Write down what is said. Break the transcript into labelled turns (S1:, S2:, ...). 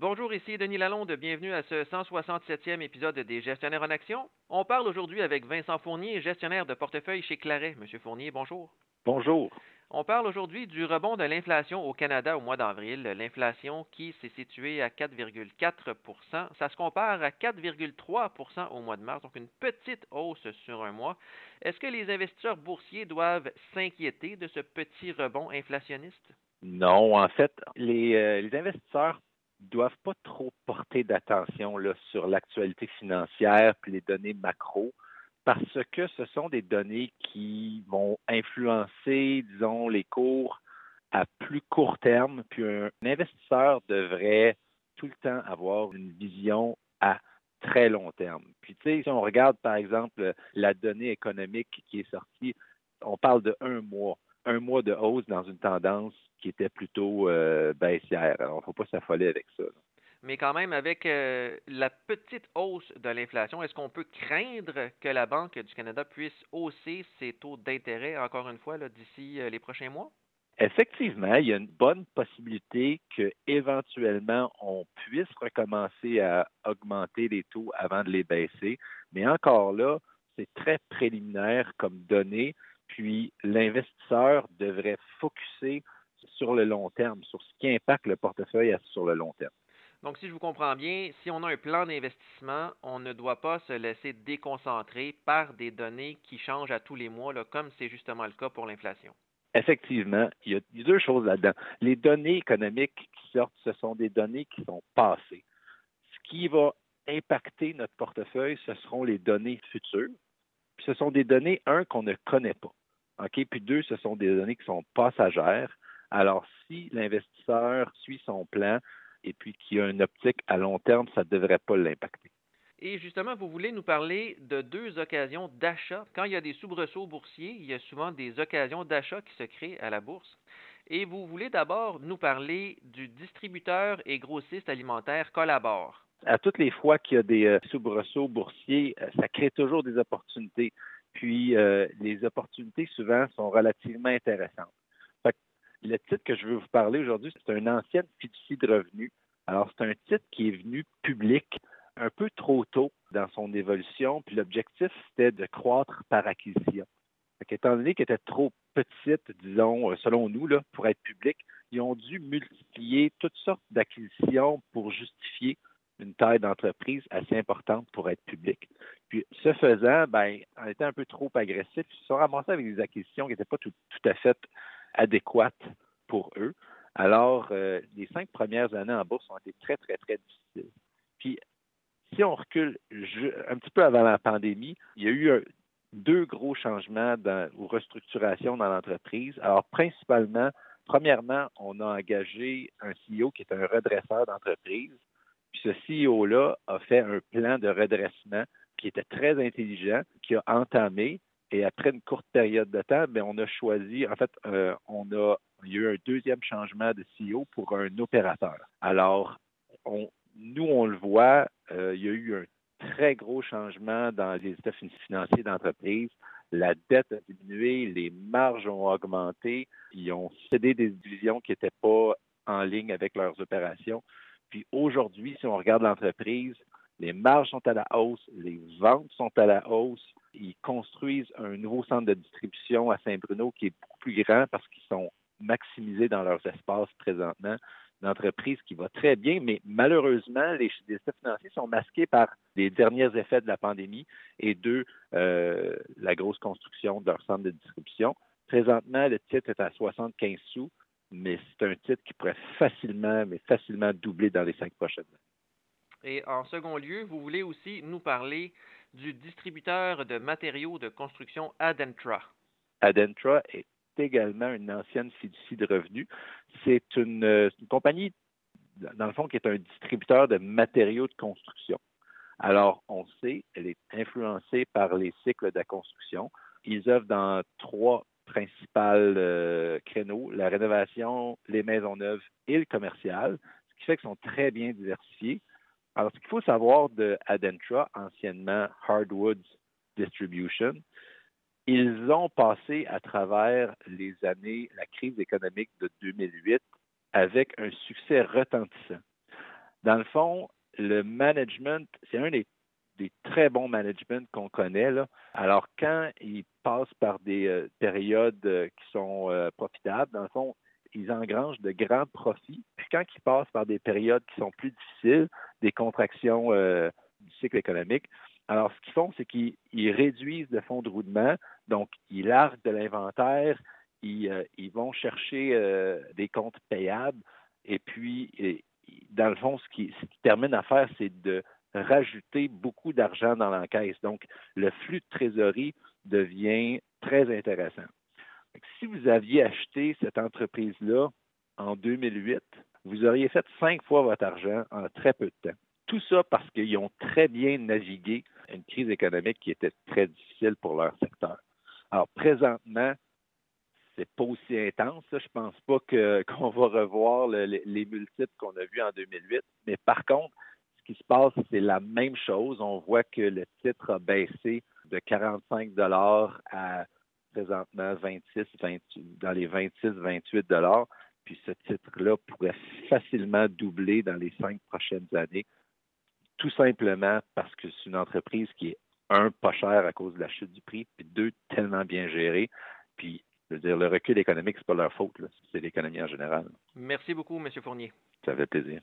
S1: Bonjour, ici Denis Lalonde. Bienvenue à ce 167e épisode des Gestionnaires en Action. On parle aujourd'hui avec Vincent Fournier, gestionnaire de portefeuille chez Claret. Monsieur Fournier, bonjour.
S2: Bonjour.
S1: On parle aujourd'hui du rebond de l'inflation au Canada au mois d'avril. L'inflation qui s'est située à 4,4% Ça se compare à 4,3% au mois de mars, donc une petite hausse sur un mois. Est-ce que les investisseurs boursiers doivent s'inquiéter de ce petit rebond inflationniste?
S2: Non, en fait, les, euh, les investisseurs doivent pas trop porter d'attention sur l'actualité financière puis les données macro parce que ce sont des données qui vont influencer, disons, les cours à plus court terme. Puis un investisseur devrait tout le temps avoir une vision à très long terme. Puis, tu sais, si on regarde, par exemple, la donnée économique qui est sortie, on parle de un mois, un mois de hausse dans une tendance qui était plutôt euh, baissière. Alors, il ne faut pas s'affoler avec ça.
S1: Mais quand même, avec euh, la petite hausse de l'inflation, est-ce qu'on peut craindre que la Banque du Canada puisse hausser ses taux d'intérêt, encore une fois, d'ici euh, les prochains mois?
S2: Effectivement, il y a une bonne possibilité qu'éventuellement on puisse recommencer à augmenter les taux avant de les baisser. Mais encore là, c'est très préliminaire comme données. Puis l'investisseur devrait focuser sur le long terme, sur ce qui impacte le portefeuille sur le long terme.
S1: Donc, si je vous comprends bien, si on a un plan d'investissement, on ne doit pas se laisser déconcentrer par des données qui changent à tous les mois, comme c'est justement le cas pour l'inflation.
S2: Effectivement, il y, a, deux choses là-dedans. Les données économiques qui sortent, ce sont des données qui sont passées. Ce qui va impacter notre portefeuille, ce seront les données futures. Puis ce sont des données, un, qu'on ne connaît pas. OK? Puis deux, ce sont des données qui sont passagères. Alors, si l'investisseur suit son plan, et puis qui a une optique à long terme, ça ne devrait pas l'impacter.
S1: Et justement, vous voulez nous parler de deux occasions d'achat. Quand il y a des soubresauts boursiers, il y a souvent des occasions d'achat qui se créent à la bourse. Et vous voulez d'abord nous parler du distributeur et grossiste alimentaire Collabore.
S2: À toutes les fois qu'il y a des euh, soubresauts boursiers, euh, ça crée toujours des opportunités. Puis euh, les opportunités souvent sont relativement intéressantes. Le titre que je veux vous parler aujourd'hui, c'est un ancienne fiducie de revenus. Alors, c'est un titre qui est venu public un peu trop tôt dans son évolution, puis l'objectif, c'était de croître par acquisition. étant donné qu'il était trop petite, disons, euh, selon nous, là, pour être public, ils ont dû multiplier toutes sortes d'acquisitions pour justifier une taille d'entreprise assez importante pour être public. Puis, ce faisant, ben, en étant un peu trop agressif, ils se sont ramassés avec des acquisitions qui n'étaient pas tout, à fait adéquate pour eux. Alors, euh, les cinq premières années en bourse ont été très, très, très difficiles. Puis, si on recule un petit peu avant la pandémie, il y a eu deux gros changements ou restructurations dans l'entreprise. Alors, principalement, premièrement, on a engagé un CEO qui est un redresseur d'entreprise. Puis ce CEO-là a fait un plan de redressement qui était très intelligent, qui a entamé, et après une courte période de temps, bien, on a choisi, en fait, euh, on a, il y a eu un deuxième changement de CEO pour un opérateur. Alors, nous, on le voit, euh, il y a eu un très gros changement dans les états financiers d'entreprise. La dette a diminué, les marges ont augmenté, ils ont cédé des divisions qui n'étaient pas en ligne avec leurs opérations. Puis aujourd'hui, si on regarde l'entreprise, les marges sont à la hausse, les ventes sont à la hausse. Ils construisent un nouveau centre de distribution à Saint-Bruno qui est beaucoup plus grand parce qu'ils sont maximisés dans leurs espaces présentement. Une entreprise qui va très bien, mais malheureusement, les états financiers sont masqués par les derniers effets de la pandémie et deux, euh, la grosse construction de leur centre de distribution. Présentement, le titre est à 75 sous, mais c'est un titre qui pourrait facilement, mais facilement doubler dans les cinq prochaines années.
S1: Et en second lieu, vous voulez aussi nous parler du distributeur de matériaux de construction Adentra.
S2: Adentra est également une ancienne fiducie de revenus. C'est une, euh, une, compagnie, dans le fond, qui est un distributeur de matériaux de construction. Alors, on sait, elle est influencée par les cycles de la construction. Ils œuvrent dans trois principales euh, créneaux, la rénovation, les maisons neuves et le commercial, ce qui fait qu'ils sont très bien diversifiés. Alors, ce qu'il faut savoir de Adentra, anciennement Hardwoods Distribution, ils ont passé à travers les années, la crise économique de 2008 avec un succès retentissant. Dans le fond, le management, c'est un des, très bons managements qu'on connaît. Là. Alors, quand ils passent par des euh, périodes euh, qui sont euh, profitables, dans le fond, ils engrangent de grands profits. Puis quand ils passent par des périodes qui sont plus difficiles, des contractions du cycle économique, alors ce qu'ils font, c'est qu'ils réduisent le fonds de roulement, donc ils larguent de l'inventaire, ils, vont chercher des comptes payables, et puis dans le fond, ce qui, termine à faire, c'est de rajouter beaucoup d'argent dans l'encaisse. Donc, le flux de trésorerie devient très intéressant. Si vous aviez acheté cette entreprise-là en 2008, vous auriez fait cinq fois votre argent en très peu de temps. Tout ça parce qu'ils ont très bien navigué une crise économique qui était très difficile pour leur secteur. Alors, présentement, c'est pas aussi intense. Je pense pas qu'on va revoir les multiples qu'on a vus en 2008. Mais par contre, qui se passe, c'est la même chose. On voit que le titre a baissé de 45 dollars à présentement 26, 28, dans les 26, 28 dollars. Puis ce titre-là pourrait facilement doubler dans les cinq prochaines années, tout simplement parce que c'est une entreprise qui est un, pas chère à cause de la chute du prix, puis deux, tellement bien gérée. Puis je veux dire, le recul économique, c'est pas leur faute, c'est l'économie en général.
S1: Merci beaucoup, M. Fournier.
S2: Ça fait plaisir.